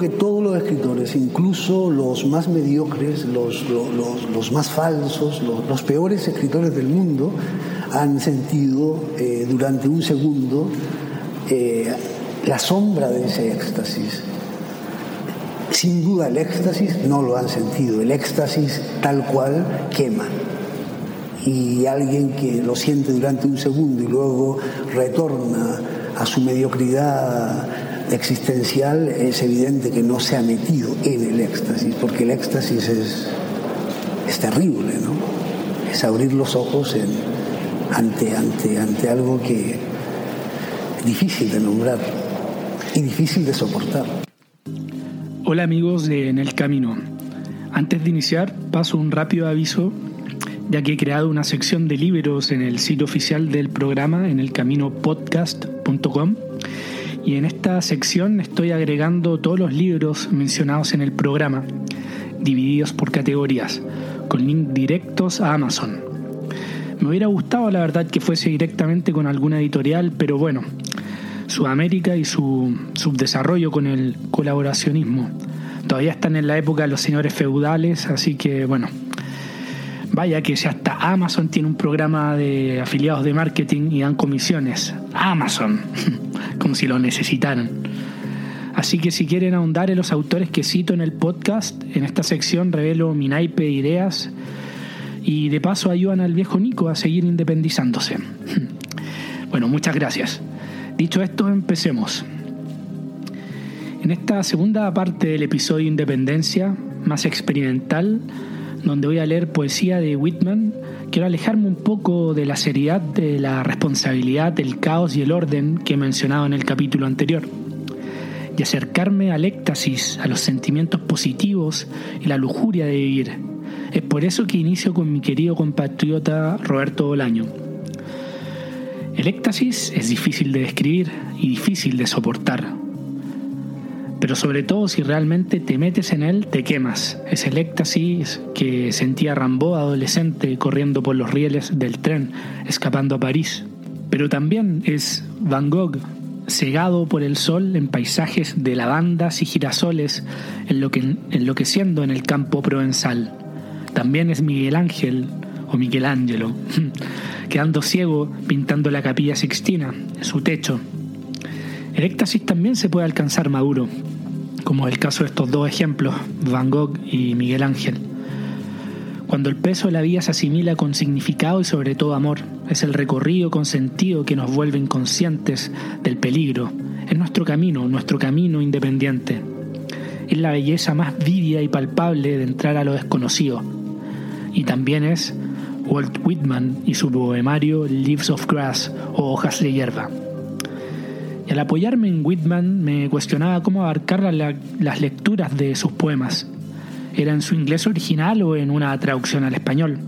que todos los escritores, incluso los más mediocres, los, los, más falsos, los, peores escritores del mundo, han sentido eh, durante un segundo eh, la sombra de ese éxtasis. Sin duda el éxtasis no lo han sentido, el éxtasis tal cual quema. Y alguien que lo siente durante un segundo y luego retorna a su mediocridad existencial, es evidente que no se ha metido en el éxtasis, porque el éxtasis es, es terrible, ¿no? Es abrir los ojos ante, ante, ante algo que es difícil de nombrar y difícil de soportar. Hola amigos de En el Camino. Antes de iniciar, paso un rápido aviso, ya que he creado una sección de libros en el sitio oficial del programa, en el caminopodcast.com. Y en esta sección estoy agregando todos los libros mencionados en el programa, divididos por categorías, con links directos a Amazon. Me hubiera gustado, la verdad, que fuese directamente con alguna editorial, pero bueno, Sudamérica y su subdesarrollo con el colaboracionismo. Todavía están en la época de los señores feudales, así que bueno, vaya que si hasta Amazon tiene un programa de afiliados de marketing y dan comisiones. Amazon, como si lo necesitaran. Así que si quieren ahondar en los autores que cito en el podcast, en esta sección revelo mi naipe de ideas y de paso ayudan al viejo Nico a seguir independizándose. Bueno, muchas gracias. Dicho esto, empecemos. En esta segunda parte del episodio Independencia, más experimental, donde voy a leer poesía de Whitman, quiero alejarme un poco de la seriedad, de la responsabilidad, del caos y el orden que he mencionado en el capítulo anterior, y acercarme al éxtasis, a los sentimientos positivos y la lujuria de vivir. Es por eso que inicio con mi querido compatriota Roberto Bolaño el éxtasis es difícil de describir y difícil de soportar. Pero sobre todo si realmente te metes en él, te quemas. Es el éxtasis que sentía Rambo adolescente corriendo por los rieles del tren, escapando a París. Pero también es Van Gogh, cegado por el sol en paisajes de lavandas y girasoles, enloqueciendo en el campo provenzal. También es Miguel Ángel o Michelangelo, quedando ciego pintando la capilla sixtina, su techo. El éxtasis también se puede alcanzar maduro, como el caso de estos dos ejemplos, Van Gogh y Miguel Ángel. Cuando el peso de la vida se asimila con significado y sobre todo amor, es el recorrido con sentido que nos vuelve inconscientes del peligro. Es nuestro camino, nuestro camino independiente. Es la belleza más vívida y palpable de entrar a lo desconocido. Y también es Walt Whitman y su poemario Leaves of Grass o Hojas de Hierba. Y al apoyarme en Whitman me cuestionaba cómo abarcar las lecturas de sus poemas. ¿Era en su inglés original o en una traducción al español?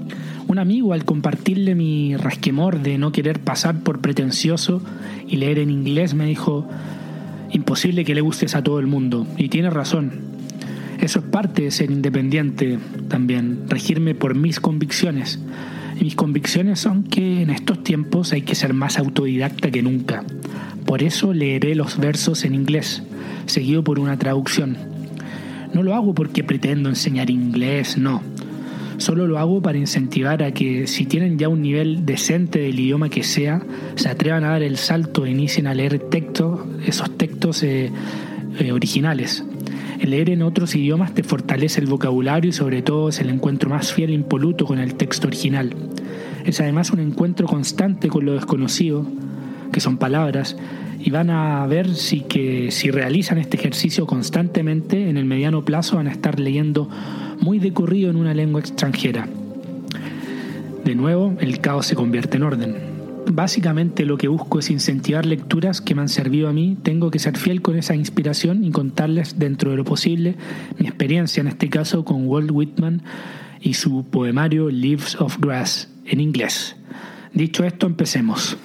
Un amigo al compartirle mi rasquemor de no querer pasar por pretencioso y leer en inglés me dijo, imposible que le gustes a todo el mundo. Y tiene razón. Eso es parte de ser independiente también, regirme por mis convicciones. mis convicciones son que en estos tiempos hay que ser más autodidacta que nunca. Por eso leeré los versos en inglés, seguido por una traducción. No lo hago porque pretendo enseñar inglés, no. Solo lo hago para incentivar a que si tienen ya un nivel decente del idioma que sea, se atrevan a dar el salto e inicien a leer textos, esos textos eh, eh, originales. Leer en otros idiomas te fortalece el vocabulario y sobre todo es el encuentro más fiel e impoluto con el texto original. Es además un encuentro constante con lo desconocido, que son palabras, y van a ver si, que, si realizan este ejercicio constantemente, en el mediano plazo van a estar leyendo muy de corrido en una lengua extranjera. De nuevo, el caos se convierte en orden básicamente lo que busco es incentivar lecturas que me han servido a mí. Tengo que ser fiel con esa inspiración y contarles dentro de lo posible mi experiencia, en este caso con Walt Whitman y su poemario Leaves of Grass en inglés. Dicho esto, empecemos.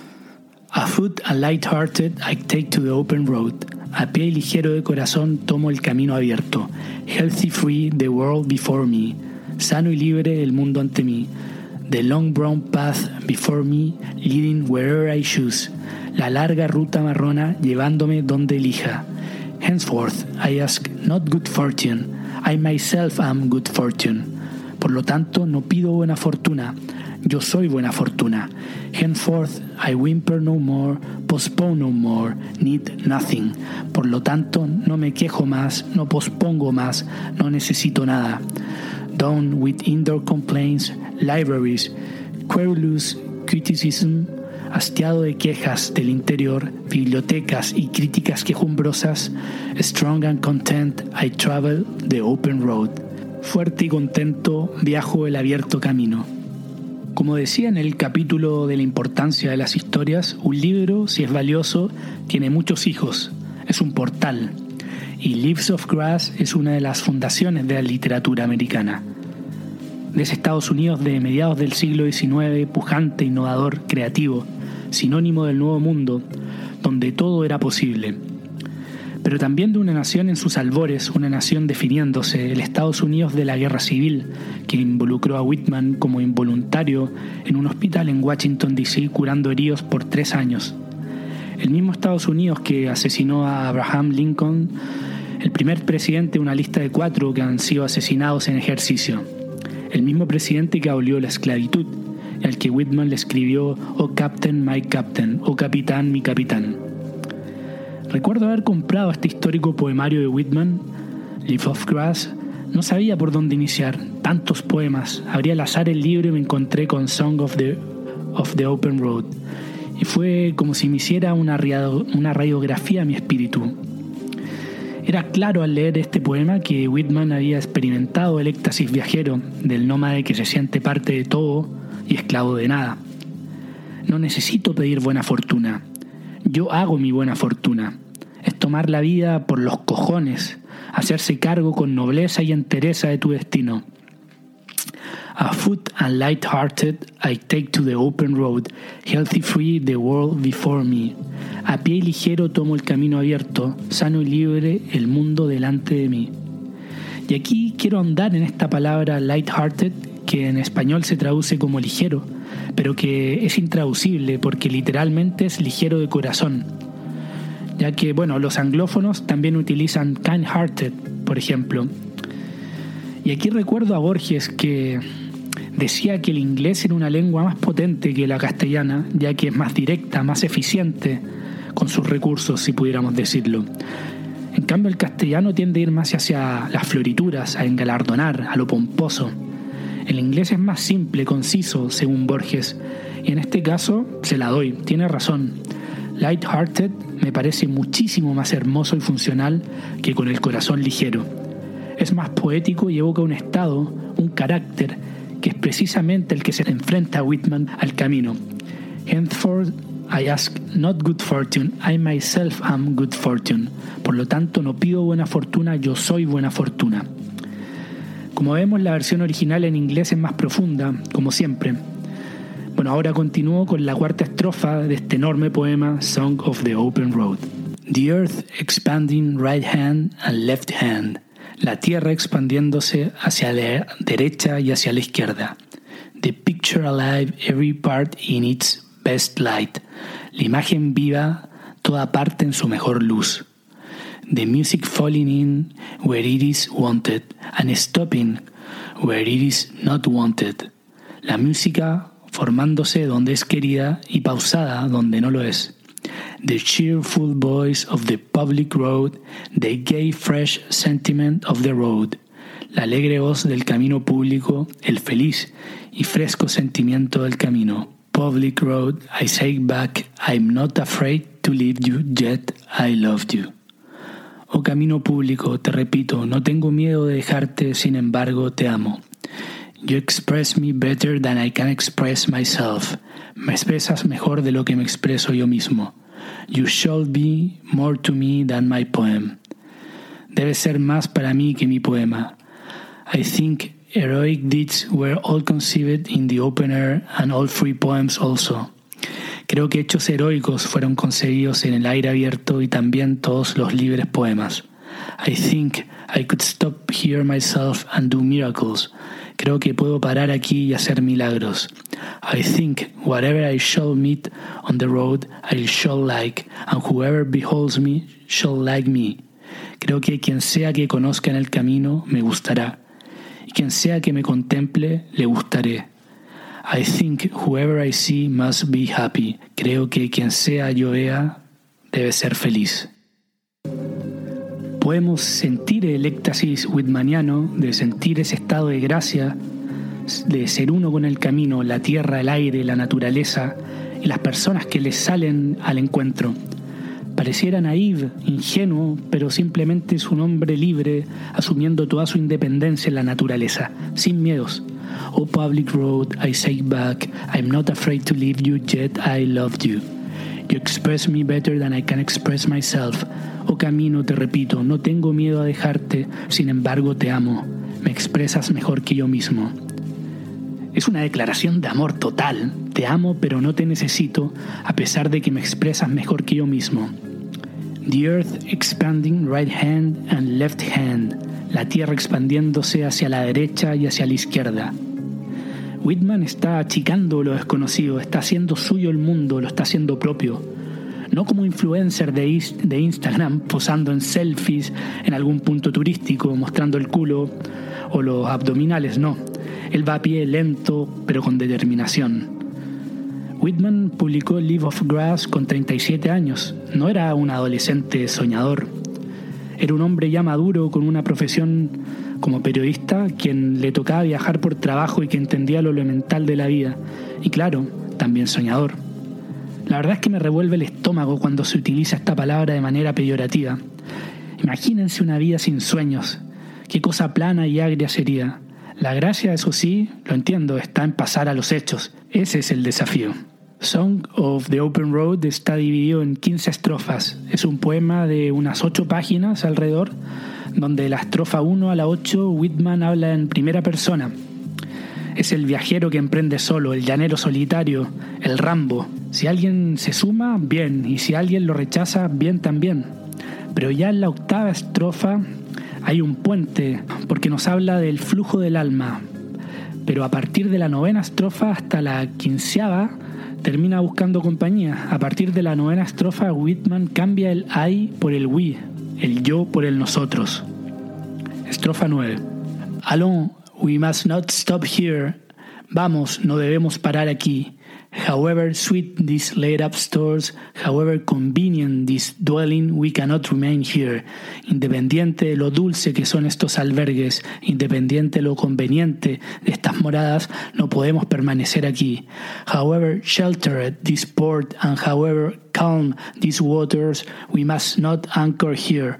A foot and light-hearted, I take to the open road. A pie ligero de corazón tomo el camino abierto. Healthy free, the world before me. Sano y libre el mundo ante mí. The long brown path before me, leading wherever I choose. La larga ruta marrona llevándome donde elija. Henceforth I ask not good fortune, I myself am good fortune. Por lo tanto, no pido buena fortuna, yo soy buena fortuna. Henceforth I whimper no more, postpone no more, need nothing. Por lo tanto, no me quejo más, no pospongo más, no necesito nada. Down with indoor complaints, libraries, querulous criticism, hastiado de quejas del interior, bibliotecas y críticas quejumbrosas, strong and content I travel the open road. Fuerte y contento viajo el abierto camino. Como decía en el capítulo de la importancia de las historias, un libro, si es valioso, tiene muchos hijos, es un portal. Y Leaves of Grass es una de las fundaciones de la literatura americana. De ese Estados Unidos de mediados del siglo XIX, pujante, innovador, creativo, sinónimo del nuevo mundo, donde todo era posible pero también de una nación en sus albores, una nación definiéndose, el Estados Unidos de la Guerra Civil, que involucró a Whitman como involuntario en un hospital en Washington, D.C., curando heridos por tres años. El mismo Estados Unidos que asesinó a Abraham Lincoln, el primer presidente de una lista de cuatro que han sido asesinados en ejercicio. El mismo presidente que abolió la esclavitud, al que Whitman le escribió Oh Captain, my Captain, oh Capitán, mi Capitán. Recuerdo haber comprado este histórico poemario de Whitman, Leaf of Grass. No sabía por dónde iniciar, tantos poemas. Abrí al azar el libro y me encontré con Song of the, of the Open Road. Y fue como si me hiciera una, una radiografía a mi espíritu. Era claro al leer este poema que Whitman había experimentado el éxtasis viajero del nómade que se siente parte de todo y esclavo de nada. No necesito pedir buena fortuna, yo hago mi buena fortuna. Es tomar la vida por los cojones, hacerse cargo con nobleza y entereza de tu destino. A foot and light-hearted, I take to the open road, healthy free the world before me. A pie ligero tomo el camino abierto, sano y libre el mundo delante de mí. Y aquí quiero andar en esta palabra light-hearted, que en español se traduce como ligero, pero que es intraducible porque literalmente es ligero de corazón. Ya que, bueno, los anglófonos también utilizan kind-hearted, por ejemplo. Y aquí recuerdo a Borges que decía que el inglés era una lengua más potente que la castellana, ya que es más directa, más eficiente con sus recursos, si pudiéramos decirlo. En cambio, el castellano tiende a ir más hacia las florituras, a engalardonar, a lo pomposo. El inglés es más simple, conciso, según Borges, y en este caso se la doy, tiene razón. Light-hearted me parece muchísimo más hermoso y funcional que con el corazón ligero. Es más poético y evoca un estado, un carácter, que es precisamente el que se enfrenta a Whitman al camino. Henceforth I ask not good fortune, I myself am good fortune. Por lo tanto, no pido buena fortuna, yo soy buena fortuna. Como vemos, la versión original en inglés es más profunda, como siempre. Bueno, ahora continúo con la cuarta estrofa de este enorme poema Song of the Open Road. The earth expanding right hand and left hand. La tierra expandiéndose hacia la derecha y hacia la izquierda. The picture alive every part in its best light. La imagen viva, toda parte en su mejor luz the music falling in where it is wanted and stopping where it is not wanted. La música formándose donde es querida y pausada donde no lo es. The cheerful voice of the public road, the gay fresh sentiment of the road. La alegre voz del camino público, el feliz y fresco sentimiento del camino. Public road, I say back, I'm not afraid to leave you, yet I loved you. Oh camino público, te repito, no tengo miedo de dejarte, sin embargo te amo. You express me better than I can express myself. Me expresas mejor de lo que me expreso yo mismo. You shall be more to me than my poem. Debes ser más para mí que mi poema. I think heroic deeds were all conceived in the open air and all free poems also. Creo que hechos heroicos fueron concebidos en el aire abierto y también todos los libres poemas. I think I could stop here myself and do miracles. Creo que puedo parar aquí y hacer milagros. I think whatever I shall meet on the road I shall like, and whoever beholds me shall like me. Creo que quien sea que conozca en el camino me gustará, y quien sea que me contemple le gustaré. I think whoever I see must be happy. Creo que quien sea yo vea debe ser feliz. Podemos sentir el éxtasis whitmaniano, de sentir ese estado de gracia, de ser uno con el camino, la tierra, el aire, la naturaleza y las personas que les salen al encuentro. Pareciera naive, ingenuo, pero simplemente es un hombre libre, asumiendo toda su independencia en la naturaleza, sin miedos. Oh public road, I say back, I'm not afraid to leave you, yet I loved you. You express me better than I can express myself. Oh camino, te repito, no tengo miedo a dejarte, sin embargo te amo. Me expresas mejor que yo mismo. Es una declaración de amor total. Te amo pero no te necesito, a pesar de que me expresas mejor que yo mismo. The earth expanding right hand and left hand. La tierra expandiéndose hacia la derecha y hacia la izquierda. Whitman está achicando lo desconocido, está haciendo suyo el mundo, lo está haciendo propio. No como influencer de, de Instagram posando en selfies en algún punto turístico, mostrando el culo o los abdominales, no él va a pie lento, pero con determinación. Whitman publicó Leave of Grass con 37 años. No era un adolescente soñador. Era un hombre ya maduro con una profesión como periodista, quien le tocaba viajar por trabajo y que entendía lo elemental de la vida. Y claro, también soñador. La verdad es que me revuelve el estómago cuando se utiliza esta palabra de manera peyorativa. Imagínense una vida sin sueños. Qué cosa plana y agria sería. La gracia, eso sí, lo entiendo, está en pasar a los hechos. Ese es el desafío. Song of the Open Road está dividido en 15 estrofas. Es un poema de unas 8 páginas alrededor, donde la estrofa 1 a la 8 Whitman habla en primera persona. Es el viajero que emprende solo, el llanero solitario, el Rambo. Si alguien se suma, bien, y si alguien lo rechaza, bien también. Pero ya en la octava estrofa hay un puente porque nos habla del flujo del alma, pero a partir de la novena estrofa hasta la quinceava termina buscando compañía. A partir de la novena estrofa Whitman cambia el I por el we, el yo por el nosotros. Estrofa 9. Allons, we must not stop here. Vamos, no debemos parar aquí. However sweet these laid up stores, however convenient this dwelling, we cannot remain here. Independiente de lo dulce que son estos albergues, independiente de lo conveniente de estas moradas, no podemos permanecer aquí. However sheltered this port and however calm these waters, we must not anchor here.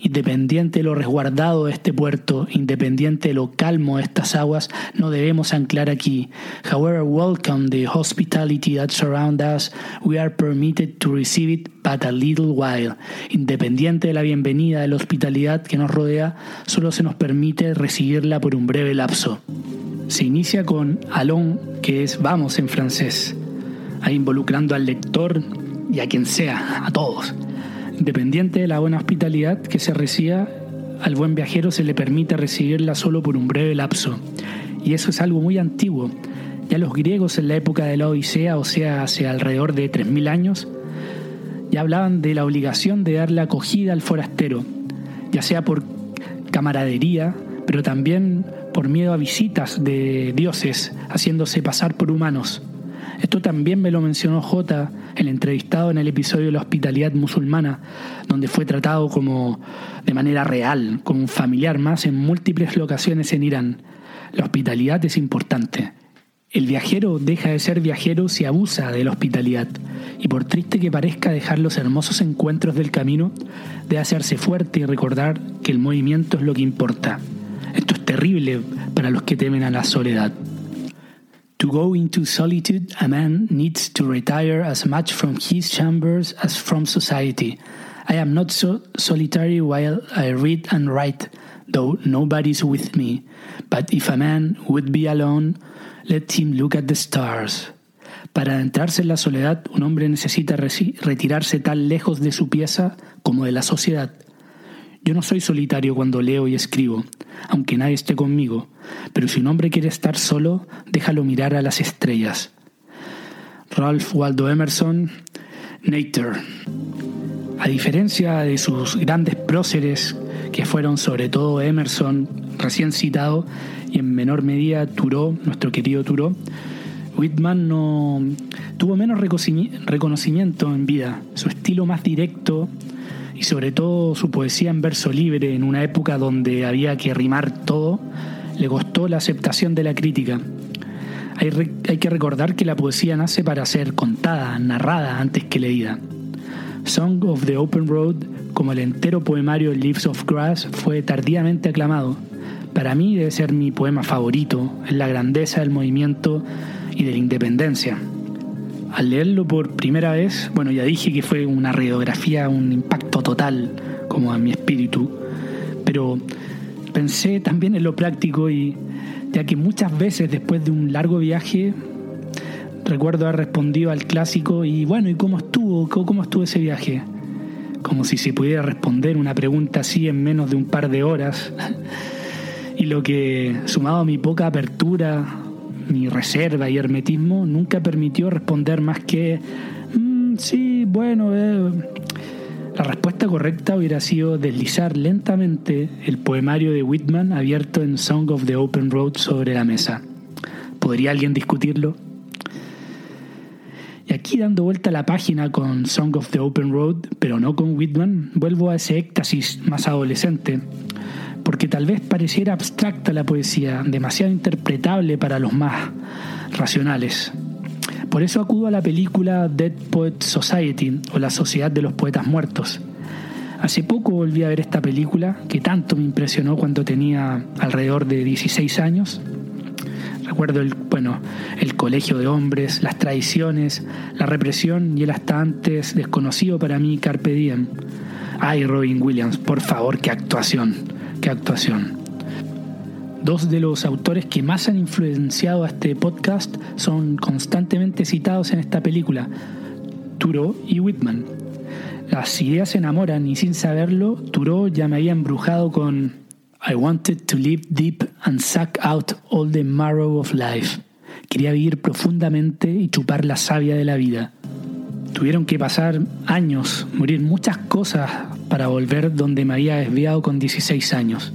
Independiente de lo resguardado de este puerto, independiente de lo calmo de estas aguas, no debemos anclar aquí. However welcome the hospitality that surrounds us, we are permitted to receive it but a little while. Independiente de la bienvenida de la hospitalidad que nos rodea, solo se nos permite recibirla por un breve lapso. Se inicia con allons, que es vamos en francés, ahí involucrando al lector y a quien sea, a todos. Dependiente de la buena hospitalidad que se reciba, al buen viajero se le permite recibirla solo por un breve lapso. Y eso es algo muy antiguo. Ya los griegos en la época de la Odisea, o sea, hace alrededor de 3.000 años, ya hablaban de la obligación de dar la acogida al forastero, ya sea por camaradería, pero también por miedo a visitas de dioses, haciéndose pasar por humanos. Esto también me lo mencionó J, el entrevistado en el episodio de la hospitalidad musulmana, donde fue tratado como de manera real, como un familiar más en múltiples locaciones en Irán. La hospitalidad es importante. El viajero deja de ser viajero si abusa de la hospitalidad, y por triste que parezca dejar los hermosos encuentros del camino, de hacerse fuerte y recordar que el movimiento es lo que importa. Esto es terrible para los que temen a la soledad. To go into solitude, a man needs to retire as much from his chambers as from society. I am not so solitary while I read and write, though nobody is with me. But if a man would be alone, let him look at the stars. Para adentrarse en la soledad, un hombre necesita retirarse tan lejos de su pieza como de la sociedad. Yo no soy solitario cuando leo y escribo, aunque nadie esté conmigo, pero si un hombre quiere estar solo, déjalo mirar a las estrellas. Ralph Waldo Emerson, Nature. A diferencia de sus grandes próceres, que fueron sobre todo Emerson, recién citado, y en menor medida Thoreau, nuestro querido Thoreau, Whitman no tuvo menos reconocimiento en vida. Su estilo más directo y sobre todo su poesía en verso libre en una época donde había que rimar todo, le costó la aceptación de la crítica. Hay, hay que recordar que la poesía nace para ser contada, narrada antes que leída. Song of the Open Road, como el entero poemario Leaves of Grass, fue tardíamente aclamado. Para mí debe ser mi poema favorito, en la grandeza del movimiento y de la independencia. Al leerlo por primera vez, bueno, ya dije que fue una radiografía, un impacto total, como a mi espíritu, pero pensé también en lo práctico y ya que muchas veces después de un largo viaje recuerdo haber respondido al clásico y bueno, ¿y cómo estuvo? ¿Cómo estuvo ese viaje? Como si se pudiera responder una pregunta así en menos de un par de horas. y lo que, sumado a mi poca apertura mi reserva y hermetismo nunca permitió responder más que, mm, sí, bueno, eh". la respuesta correcta hubiera sido deslizar lentamente el poemario de Whitman abierto en Song of the Open Road sobre la mesa. ¿Podría alguien discutirlo? Y aquí dando vuelta a la página con Song of the Open Road, pero no con Whitman, vuelvo a ese éxtasis más adolescente, porque tal vez pareciera abstracta la poesía, demasiado interpretable para los más racionales. Por eso acudo a la película Dead Poet Society o La Sociedad de los Poetas Muertos. Hace poco volví a ver esta película que tanto me impresionó cuando tenía alrededor de 16 años. Recuerdo el, bueno, el colegio de hombres, las tradiciones, la represión y el hasta antes desconocido para mí Carpe Diem. Ay, Robin Williams, por favor, qué actuación actuación. Dos de los autores que más han influenciado a este podcast son constantemente citados en esta película, Turo y Whitman. Las ideas se enamoran y sin saberlo, Turo ya me había embrujado con I wanted to live deep and suck out all the marrow of life. Quería vivir profundamente y chupar la savia de la vida. Tuvieron que pasar años, morir muchas cosas para volver donde me había desviado con 16 años.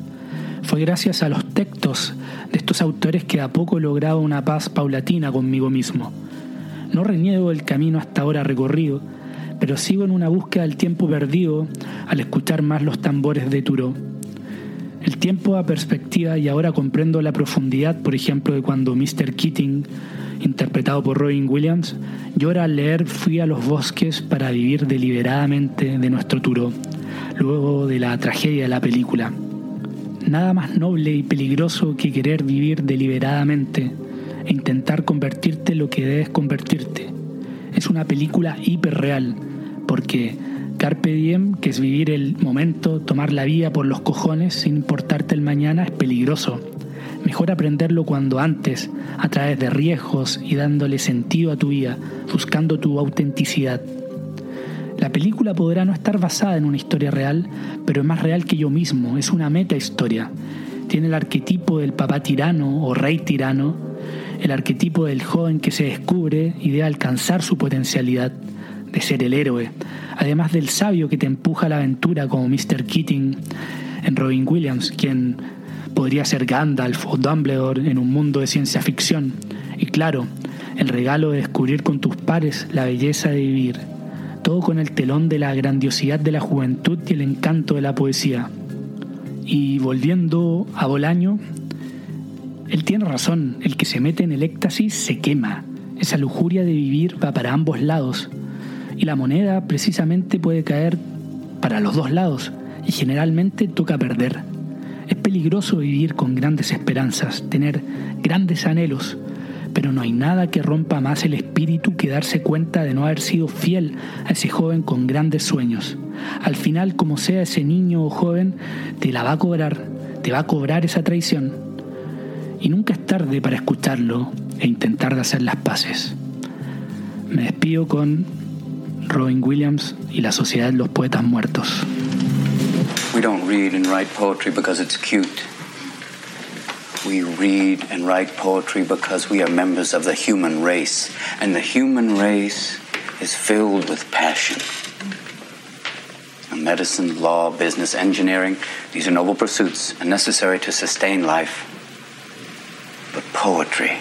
Fue gracias a los textos de estos autores que a poco lograba una paz paulatina conmigo mismo. No reniego el camino hasta ahora recorrido, pero sigo en una búsqueda del tiempo perdido al escuchar más los tambores de Turo. El tiempo a perspectiva y ahora comprendo la profundidad, por ejemplo, de cuando Mr. Keating interpretado por Robin Williams, llora al leer Fui a los bosques para vivir deliberadamente de nuestro Turo, luego de la tragedia de la película. Nada más noble y peligroso que querer vivir deliberadamente e intentar convertirte lo que debes convertirte. Es una película hiperreal, porque Carpe diem, que es vivir el momento, tomar la vida por los cojones sin importarte el mañana, es peligroso Mejor aprenderlo cuando antes, a través de riesgos y dándole sentido a tu vida, buscando tu autenticidad. La película podrá no estar basada en una historia real, pero es más real que yo mismo, es una meta historia. Tiene el arquetipo del papá tirano o rey tirano, el arquetipo del joven que se descubre y debe alcanzar su potencialidad de ser el héroe, además del sabio que te empuja a la aventura como Mr. Keating en Robin Williams, quien Podría ser Gandalf o Dumbledore en un mundo de ciencia ficción. Y claro, el regalo de descubrir con tus pares la belleza de vivir. Todo con el telón de la grandiosidad de la juventud y el encanto de la poesía. Y volviendo a Bolaño, él tiene razón, el que se mete en el éxtasis se quema. Esa lujuria de vivir va para ambos lados. Y la moneda precisamente puede caer para los dos lados y generalmente toca perder. Es peligroso vivir con grandes esperanzas, tener grandes anhelos, pero no hay nada que rompa más el espíritu que darse cuenta de no haber sido fiel a ese joven con grandes sueños. Al final, como sea ese niño o joven, te la va a cobrar, te va a cobrar esa traición. Y nunca es tarde para escucharlo e intentar hacer las paces. Me despido con Robin Williams y la Sociedad de los Poetas Muertos. We don't read and write poetry because it's cute. We read and write poetry because we are members of the human race, and the human race is filled with passion. medicine, law, business, engineering. These are noble pursuits and necessary to sustain life. But poetry,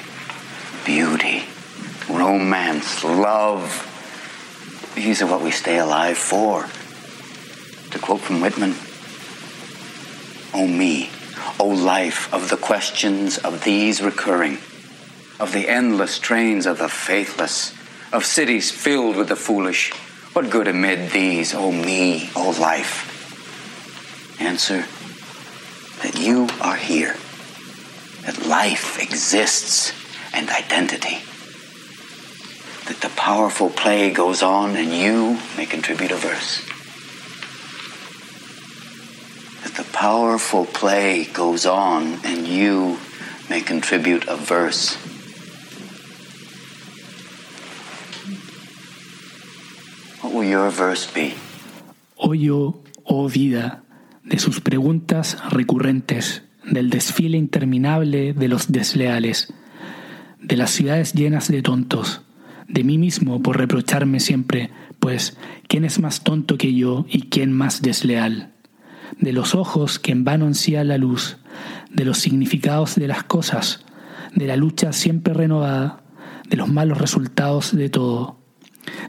beauty, romance, love, these are what we stay alive for. To quote from Whitman, O me, O life of the questions of these recurring, of the endless trains of the faithless, of cities filled with the foolish, what good amid these, O me, O life? Answer that you are here, that life exists and identity, that the powerful play goes on and you may contribute a verse. Powerful play goes on and you may contribute a verse. What will your verse be? Oyo, oh vida, de sus preguntas recurrentes, del desfile interminable de los desleales, de las ciudades llenas de tontos, de mí mismo por reprocharme siempre, pues ¿quién es más tonto que yo y quién más desleal? De los ojos que en vano ansía la luz, de los significados de las cosas, de la lucha siempre renovada, de los malos resultados de todo,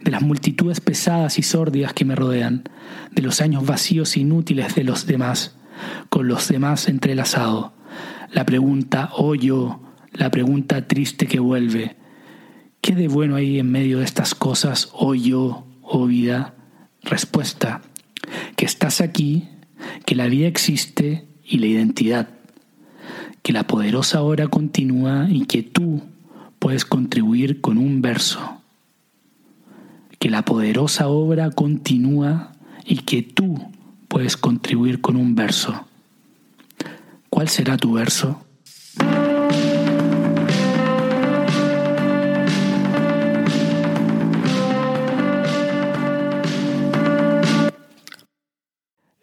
de las multitudes pesadas y sórdidas que me rodean, de los años vacíos e inútiles de los demás, con los demás entrelazado. La pregunta, oh yo, la pregunta triste que vuelve, ¿qué de bueno hay en medio de estas cosas, oh yo, oh vida? Respuesta, que estás aquí, que la vida existe y la identidad, que la poderosa hora continúa y que tú puedes contribuir con un verso que la poderosa obra continúa y que tú puedes contribuir con un verso. ¿Cuál será tu verso?